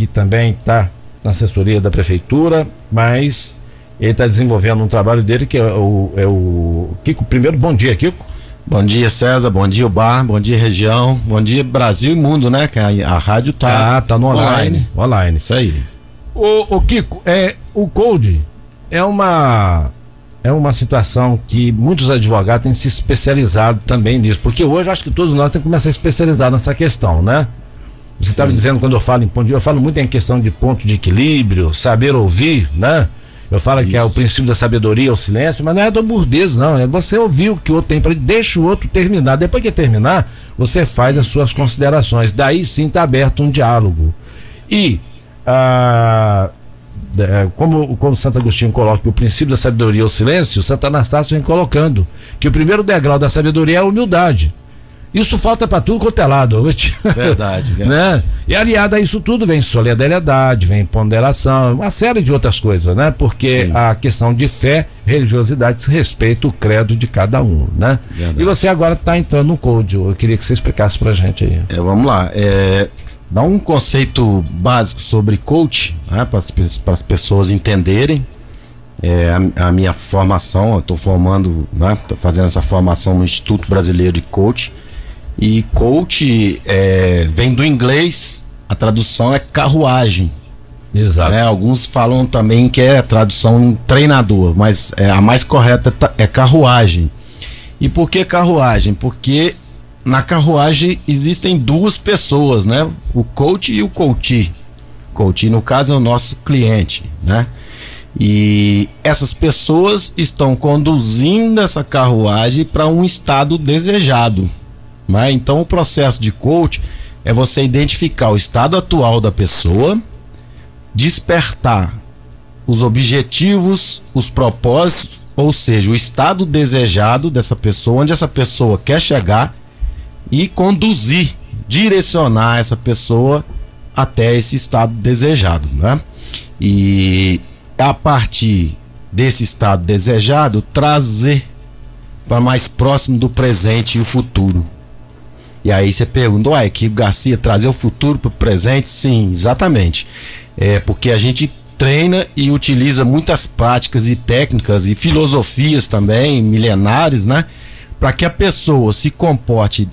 que também está na assessoria da prefeitura, mas ele está desenvolvendo um trabalho dele que é o, é o Kiko. Primeiro, bom dia, Kiko. Bom dia, César. Bom dia, o bar. Bom dia, região. Bom dia, Brasil e mundo, né? Que a, a rádio tá. Ah, tá no online. Online. online. Isso aí. O, o Kiko, é, o Code é uma é uma situação que muitos advogados têm se especializado também nisso, porque hoje acho que todos nós temos que começar a especializar nessa questão, né? Você estava dizendo quando eu falo em ponto de, eu falo muito em questão de ponto de equilíbrio, saber ouvir, né? Eu falo Isso. que é o princípio da sabedoria, o silêncio, mas não é do burdez, não. É você ouvir o que o outro tem para deixa o outro terminar. Depois que terminar, você faz as suas considerações. Daí sim está aberto um diálogo. E ah, é, como, como Santo Agostinho coloca que o princípio da sabedoria é o silêncio, Santo Anastácio vem colocando que o primeiro degrau da sabedoria é a humildade. Isso falta para tudo quanto é lado. Verdade, verdade. né? E aliado a isso tudo vem solidariedade, vem ponderação, uma série de outras coisas, né? Porque Sim. a questão de fé, religiosidade, respeita o credo de cada um, né? Verdade. E você agora está entrando no code. Eu queria que você explicasse para gente aí. É, vamos lá. É, dá um conceito básico sobre coach, né, para as pessoas entenderem. É, a, a, minha formação, eu estou formando, né, tô fazendo essa formação no Instituto Brasileiro de Coach. E coach é, vem do inglês, a tradução é carruagem. Exato. Né, alguns falam também que é tradução treinador, mas é, a mais correta é carruagem. E por que carruagem? Porque na carruagem existem duas pessoas, né? O coach e o coach. Coach, no caso, é o nosso cliente, né? E essas pessoas estão conduzindo essa carruagem para um estado desejado. Né? Então, o processo de coach é você identificar o estado atual da pessoa, despertar os objetivos, os propósitos, ou seja, o estado desejado dessa pessoa, onde essa pessoa quer chegar e conduzir, direcionar essa pessoa até esse estado desejado, né? E a partir desse estado desejado, trazer para mais próximo do presente e o futuro. E aí você pergunta, uai, que Garcia, trazer o futuro para o presente? Sim, exatamente. É porque a gente treina e utiliza muitas práticas e técnicas e filosofias também, milenares, né? Para que a pessoa se comporte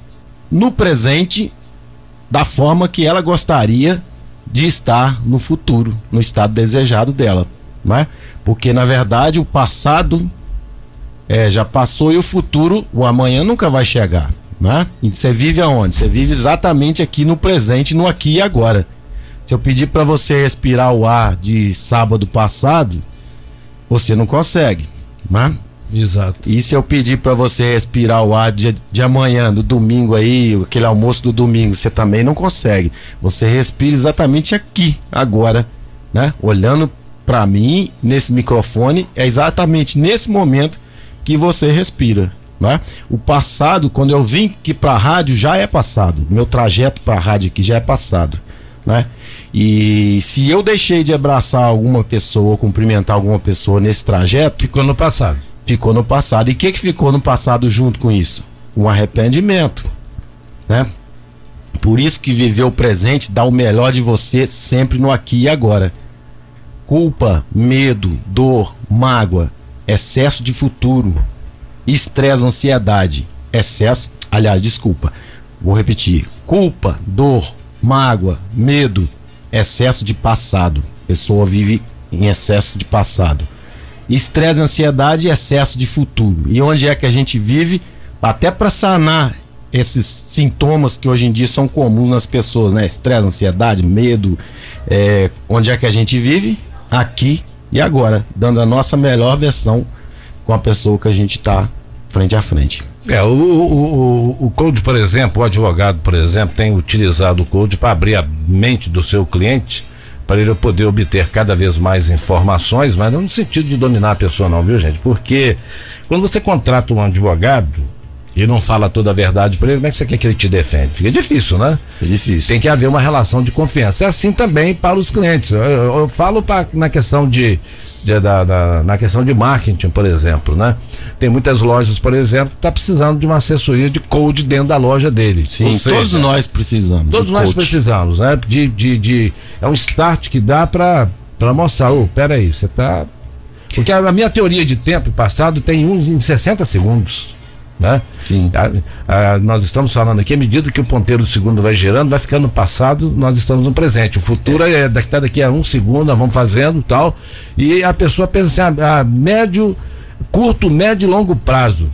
no presente da forma que ela gostaria de estar no futuro, no estado desejado dela, né? Porque na verdade o passado é, já passou e o futuro, o amanhã nunca vai chegar, né? E você vive aonde? Você vive exatamente aqui no presente, no aqui e agora. Se eu pedir para você respirar o ar de sábado passado, você não consegue, né? Exato. E se eu pedir para você respirar o ar de, de amanhã, do domingo aí, aquele almoço do domingo, você também não consegue. Você respira exatamente aqui, agora, né? Olhando para mim, nesse microfone, é exatamente nesse momento que você respira. Né? O passado, quando eu vim aqui para a rádio, já é passado. Meu trajeto para a rádio aqui já é passado. Né? E se eu deixei de abraçar alguma pessoa, ou cumprimentar alguma pessoa nesse trajeto. Ficou no passado ficou no passado. E o que, que ficou no passado junto com isso? Um arrependimento, né? Por isso que viver o presente dá o melhor de você sempre no aqui e agora. Culpa, medo, dor, mágoa, excesso de futuro, estresse, ansiedade, excesso, aliás, desculpa, vou repetir. Culpa, dor, mágoa, medo, excesso de passado. Pessoa vive em excesso de passado. Estresse, ansiedade excesso de futuro. E onde é que a gente vive? Até para sanar esses sintomas que hoje em dia são comuns nas pessoas, né? Estresse, ansiedade, medo. É, onde é que a gente vive? Aqui e agora, dando a nossa melhor versão com a pessoa que a gente está frente a frente. É, o, o, o, Code, por exemplo, o advogado, por exemplo, tem utilizado o Code para abrir a mente do seu cliente para ele poder obter cada vez mais informações, mas não no sentido de dominar a pessoa, não, viu, gente? Porque quando você contrata um advogado, e não fala toda a verdade para ele, como é que você quer que ele te defende? Fica difícil, né? É difícil. Tem que haver uma relação de confiança. É assim também para os clientes. Eu, eu, eu falo pra, na questão de, de da, da, na questão de marketing, por exemplo, né? Tem muitas lojas, por exemplo, que tá precisando de uma assessoria de code dentro da loja dele. Sim, seja, todos nós precisamos. Todos nós coach. precisamos, né? De, de, de, é um start que dá para mostrar, ô, oh, peraí, você tá. Porque a, a minha teoria de tempo passado tem uns em 60 segundos. Né? Sim. A, a, nós estamos falando aqui, à medida que o ponteiro do segundo vai girando, vai ficando no passado, nós estamos no presente. O futuro é, é daqui, daqui a um segundo, nós vamos fazendo tal. E a pessoa pensa assim, a, a médio, curto, médio e longo prazo.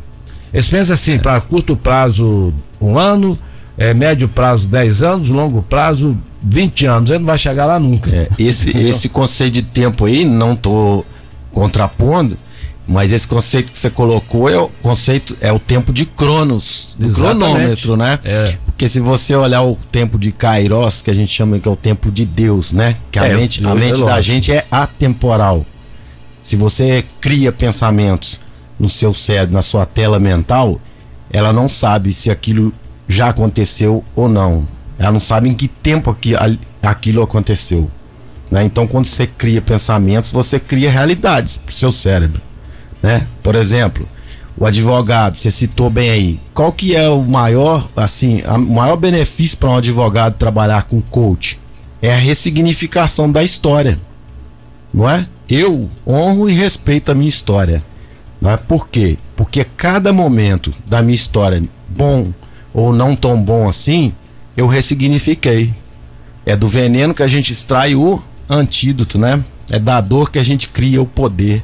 Eles pensam assim, para curto prazo, um ano, é, médio prazo, 10 anos, longo prazo, 20 anos. Ele não vai chegar lá nunca. É, esse, esse conceito de tempo aí, não estou contrapondo, mas esse conceito que você colocou é o conceito é o tempo de Cronos, do cronômetro, né? É. Porque se você olhar o tempo de Kairos, que a gente chama que é o tempo de Deus, né? Que a É, mente, é a mente da gente é atemporal. Se você cria pensamentos no seu cérebro, na sua tela mental, ela não sabe se aquilo já aconteceu ou não. Ela não sabe em que tempo aquilo aconteceu. né? Então, quando você cria pensamentos, você cria realidades para o seu cérebro né? Por exemplo, o advogado, você citou bem aí. Qual que é o maior, assim, o maior benefício para um advogado trabalhar com coach? É a ressignificação da história. Não é? Eu honro e respeito a minha história. Não é? Por quê? Porque cada momento da minha história, bom ou não tão bom assim, eu ressignifiquei. É do veneno que a gente extrai o antídoto, né? É da dor que a gente cria o poder.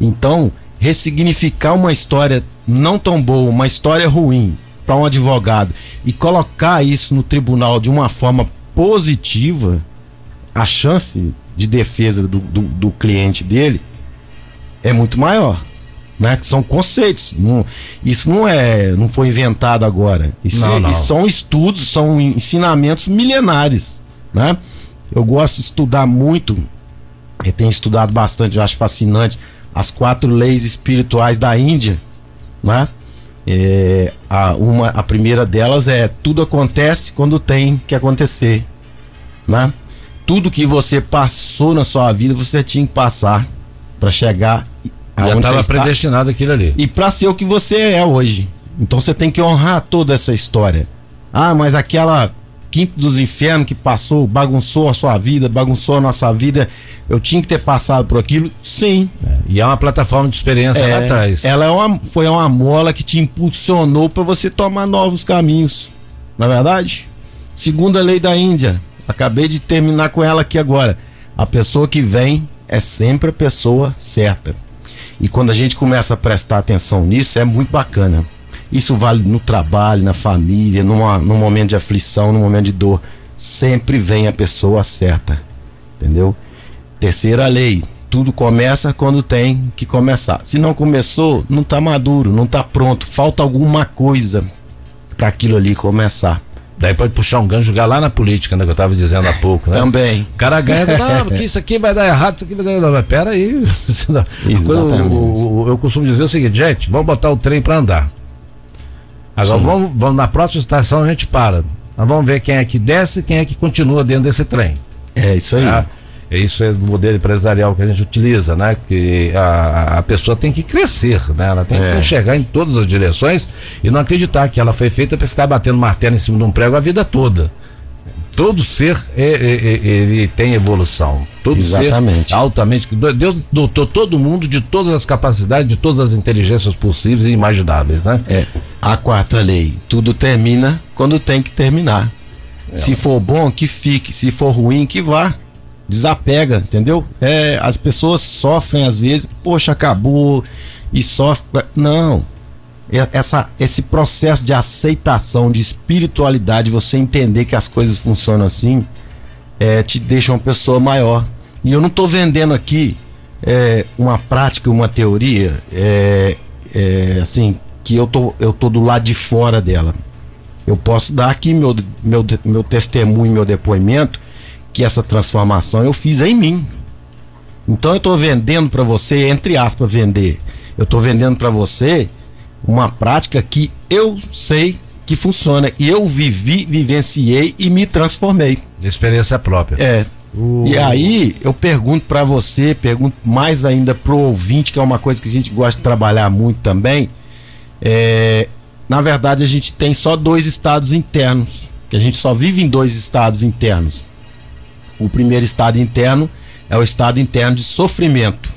Então, ressignificar uma história não tão boa, uma história ruim para um advogado e colocar isso no tribunal de uma forma positiva, a chance de defesa do, do, do cliente dele é muito maior. Né? Que são conceitos. Não, isso não é, não foi inventado agora. Isso, Não, é- não. isso são estudos, são ensinamentos milenares. Né? Eu gosto de estudar muito, eu tenho estudado bastante, eu acho fascinante, as quatro leis espirituais da Índia. Né? É, a, uma, a primeira delas é tudo acontece quando tem que acontecer. Né? Tudo que você passou na sua vida, você tinha que passar para chegar Já aonde estava você está predestinado aquilo ali. e para ser o que você é hoje. Então você tem que honrar toda essa história. Ah, mas aquela quinto dos infernos que passou, bagunçou a sua vida, bagunçou a nossa vida, eu tinha que ter passado por aquilo? Sim. E é uma plataforma de experiência lá É, atrás. ela é uma, foi uma mola que te impulsionou para você tomar novos caminhos. Não é verdade? Segunda lei da Índia. Acabei de terminar com ela aqui agora. A pessoa que vem é sempre a pessoa certa. E quando a gente começa a prestar atenção nisso, é muito bacana. Isso vale no trabalho, na família, numa, num momento de aflição, num momento de dor. Sempre vem a pessoa certa. Entendeu? Terceira lei. Tudo começa quando tem que começar. Se não começou, não está maduro, não está pronto. Falta alguma coisa para aquilo ali começar. Daí pode puxar um gancho jogar lá na política, né? Que eu estava dizendo há pouco, né? Também. O cara ganha, ah, porque isso aqui vai dar errado, isso aqui vai dar errado. Mas Pera aí. não- Exatamente. Eu, eu- eu costumo dizer o seguinte, gente, vamos botar o trem para andar. Agora Sim. vamos, vamos na próxima estação a gente para. Nós vamos ver quem é que desce e quem é que continua dentro desse trem. É isso aí. Tá? Isso é o modelo empresarial que a gente utiliza, né? Que a, a pessoa tem que crescer, né? Ela tem É. que enxergar em todas as direções e não acreditar que ela foi feita para ficar batendo martelo em cima de um prego a vida toda. Todo ser é- é- é- ele tem evolução. Todo Exatamente. ser altamente. Deus dotou todo mundo de todas as capacidades, de todas as inteligências possíveis e imagináveis, né? É. A quarta lei. Tudo termina quando tem que terminar. Se for bom, que fique. Se for ruim, que vá. Desapega, entendeu? É, as pessoas sofrem às vezes, poxa, acabou e sofre. Não. Essa, esse processo de aceitação, de espiritualidade, você entender que as coisas funcionam assim, é, te deixa uma pessoa maior. E eu não estou vendendo aqui é, uma prática, uma teoria, é, é, assim, que eu tô, eu tô do lado de fora dela. Eu posso dar aqui meu, meu, meu testemunho, meu depoimento, que essa transformação eu fiz em mim. Então eu estou vendendo para você, entre aspas, vender. Eu estou vendendo para você uma prática que eu sei que funciona. E eu vivi, vivenciei e me transformei. Experiência própria. É. Uh. E aí eu pergunto para você, pergunto mais ainda pro ouvinte, que é uma coisa que a gente gosta de trabalhar muito também. É, na verdade, a gente tem só dois estados internos, que a gente só vive em dois estados internos. O primeiro estado interno é o estado interno de sofrimento.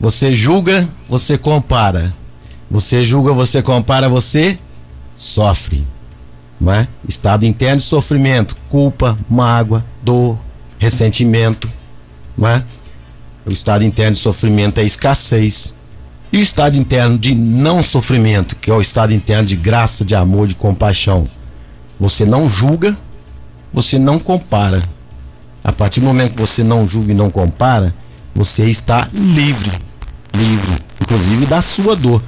Você julga, você compara. Você julga, você compara, você sofre. Não é? Estado interno de sofrimento, culpa, mágoa, dor, ressentimento. Não é? O estado interno de sofrimento é escassez. E o estado interno de não sofrimento, que é o estado interno de graça, de amor, de compaixão. Você não julga, você não compara. A partir do momento que você não julga e não compara, você está livre. Livre, inclusive da sua dor.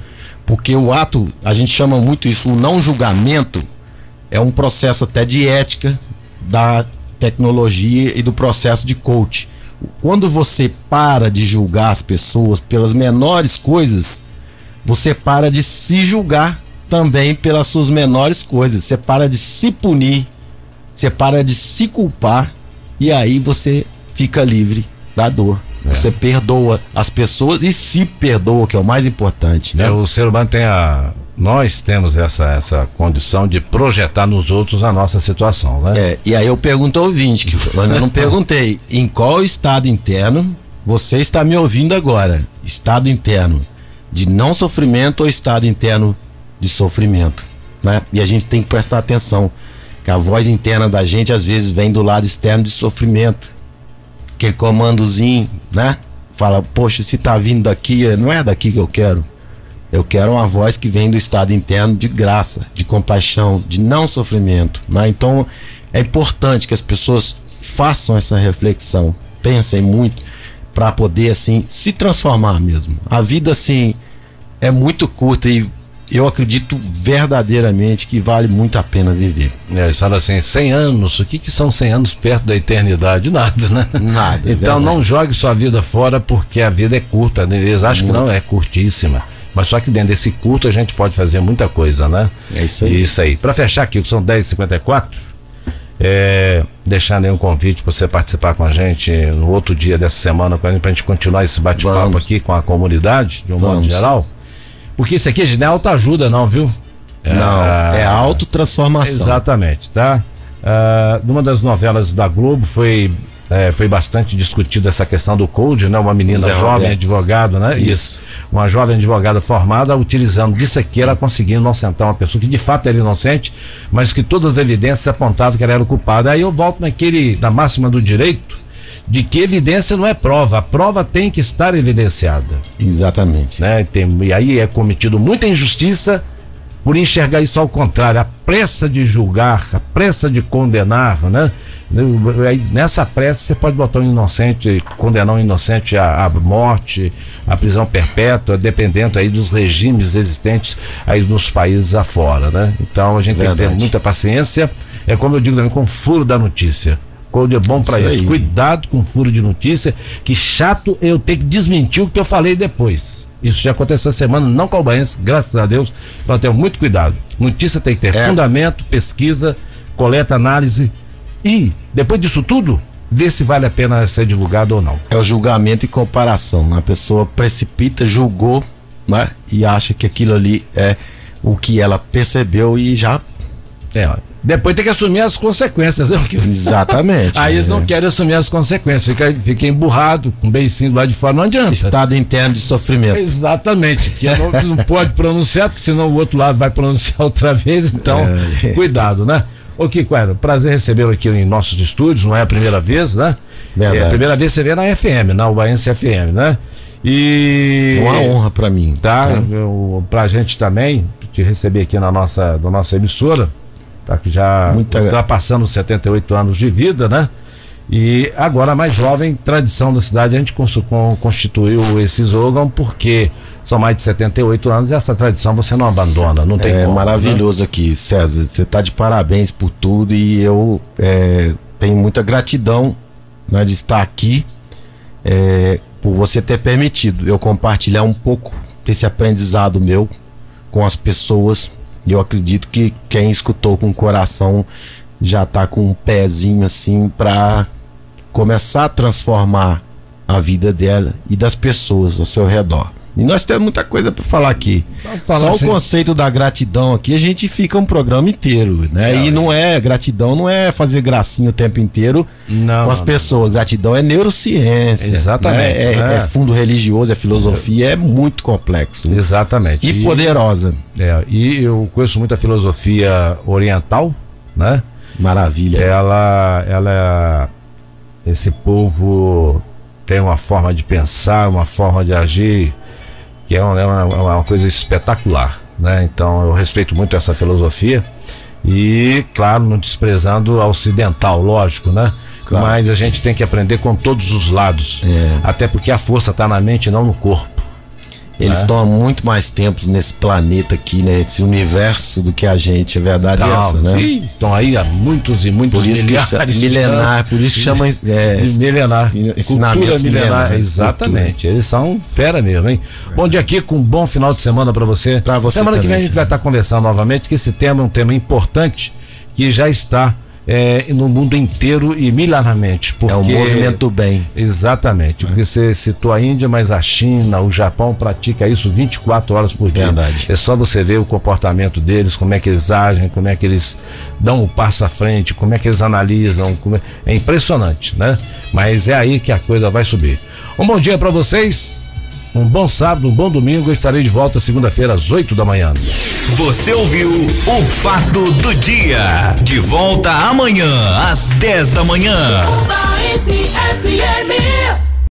Porque o ato, a gente chama muito isso, o não julgamento, é um processo até de ética da tecnologia e do processo de coach. Quando você para de julgar as pessoas pelas menores coisas, você para de se julgar também pelas suas menores coisas. Você para de se punir, você para de se culpar e aí você fica livre da dor. É. Você perdoa as pessoas e se perdoa, que é o mais importante. Né? É, o ser humano tem a. Nós temos essa, essa condição de projetar nos outros a nossa situação, né? É, e aí eu pergunto ao ouvinte, que eu não perguntei, em qual estado interno você está me ouvindo agora? Estado interno de não sofrimento ou estado interno de sofrimento? Né? E a gente tem que prestar atenção, que a voz interna da gente às vezes vem do lado externo de sofrimento aquele comandozinho, né? Fala, poxa, se tá vindo daqui, não é daqui que eu quero. Eu quero uma voz que vem do estado interno de graça, de compaixão, de não sofrimento. Né? Então é importante que as pessoas façam essa reflexão, pensem muito para poder assim se transformar mesmo. A vida assim é muito curta e eu acredito verdadeiramente que vale muito a pena viver. É, eles falam assim, 100 anos, o que, que são 100 anos perto da eternidade? Nada, né? Nada. É então não jogue sua vida fora porque a vida é curta, né? eles acham muito. que não, é curtíssima. Mas só que dentro desse culto a gente pode fazer muita coisa, né? É isso aí. Isso aí. Para fechar aqui, que são 10h54, é, deixar um convite para você participar com a gente no outro dia dessa semana, para a gente continuar esse bate-papo aqui com a comunidade, de um Vamos. modo geral. Porque isso aqui não é autoajuda, não, viu? É, não, é autotransformação. Exatamente, tá? Uh, numa das novelas da Globo foi, é, foi bastante discutida essa questão do Code, né? Uma menina Zé jovem Roberto. advogada, né? Isso. Isso. Uma jovem advogada formada, utilizando disso aqui, ela conseguiu inocentar uma pessoa que de fato era inocente, mas que todas as evidências apontavam que ela era culpada. Aí eu volto naquele, na máxima do direito, de que evidência não é prova, a prova tem que estar evidenciada. Exatamente. Né? Tem, e aí é cometido muita injustiça por enxergar isso ao contrário, a pressa de julgar, a pressa de condenar, né? Nessa pressa você pode botar um inocente, condenar um inocente à, à, morte, à prisão perpétua, dependendo aí dos regimes existentes aí nos países afora, né? Então a gente Verdade. tem que ter muita paciência, é como eu digo também, com o furo da notícia. Code é bom para isso. isso. Cuidado com furo de notícia, que chato eu ter que desmentir o que eu falei depois. Isso já aconteceu essa semana, não calbaense, graças a Deus. Então tenho muito cuidado. Notícia tem que ter é. fundamento, pesquisa, coleta, análise e, depois disso tudo, ver se vale a pena ser divulgado ou não. É o julgamento e comparação. A pessoa precipita, julgou né, e acha que aquilo ali é o que ela percebeu e já. É, depois tem que assumir as consequências. Né? Exatamente. Aí é. eles não querem assumir as consequências, fica, fica emburrado, com um beicinho lá de fora, não adianta. Estado interno de sofrimento. Exatamente, que não, não pode pronunciar, porque senão o outro lado vai pronunciar outra vez, então é. cuidado, né? Ô Kiko, era prazer recebê-lo aqui em nossos estúdios, não é a primeira vez, né? Verdade. É a primeira vez que você vê na FM, na Ubaense FM, né? E. É uma honra para mim. Tá, tá? Eu, pra gente também, te receber aqui na nossa, na nossa emissora tá, que já Muita... ultrapassando 78 anos de vida, né? E agora, mais jovem tradição da cidade, a gente constituiu esse slogan porque são mais de 78 anos e essa tradição você não abandona, não tem É como, né? maravilhoso né? aqui, César. Você está de parabéns por tudo e eu é, tenho muita gratidão né, de estar aqui é, por você ter permitido eu compartilhar um pouco desse aprendizado meu com as pessoas. Eu acredito que quem escutou com o coração já tá com um pezinho assim para começar a transformar a vida dela e das pessoas ao seu redor. E nós temos muita coisa para falar aqui. falar Só assim. o conceito da gratidão aqui, a gente fica um programa inteiro, né? Não, e é. não é gratidão, não é fazer gracinha o tempo inteiro Não. com as não. pessoas. Gratidão é neurociência. Exatamente, né? É, né? é fundo religioso, é filosofia, é muito complexo. Exatamente. E poderosa. É, e eu conheço muito a filosofia oriental, né? Maravilha. Ela, ela, esse povo tem uma forma de pensar, uma forma de agir que é uma, é uma, é uma coisa espetacular, né? Então eu respeito muito essa filosofia e, claro, não desprezando a ocidental, lógico, né? Claro. Mas a gente tem que aprender com todos os lados, É. até porque a força está na mente, e não no corpo. Eles É. estão há muito mais tempos nesse planeta aqui, né? Esse universo do que a gente. A verdade é essa, né? Sim, estão aí há muitos e muitos Por isso milhares milenar, por isso que chama é, de milenar. Cultura ensinamentos milenar. Exatamente. Eles são fera mesmo, hein? Bom dia, Kiko. Um bom final de semana pra você. Pra você Semana que vem também, a gente vai estar conversando novamente, que esse tema é um tema importante que já está é, no mundo inteiro e milenarmente. Porque... É um movimento do bem. Exatamente. Porque você citou a Índia, mas a China, o Japão pratica isso 24 horas por dia. Verdade. É só você ver o comportamento deles, como é que eles agem, como é que eles dão o passo à frente, como é que eles analisam. é... é impressionante, né? Mas é aí que a coisa vai subir. Um bom dia pra vocês. Um bom sábado, um bom domingo. Eu estarei de volta segunda-feira às 8 da manhã. Você ouviu o Fato do Dia. De volta amanhã às 10 da manhã.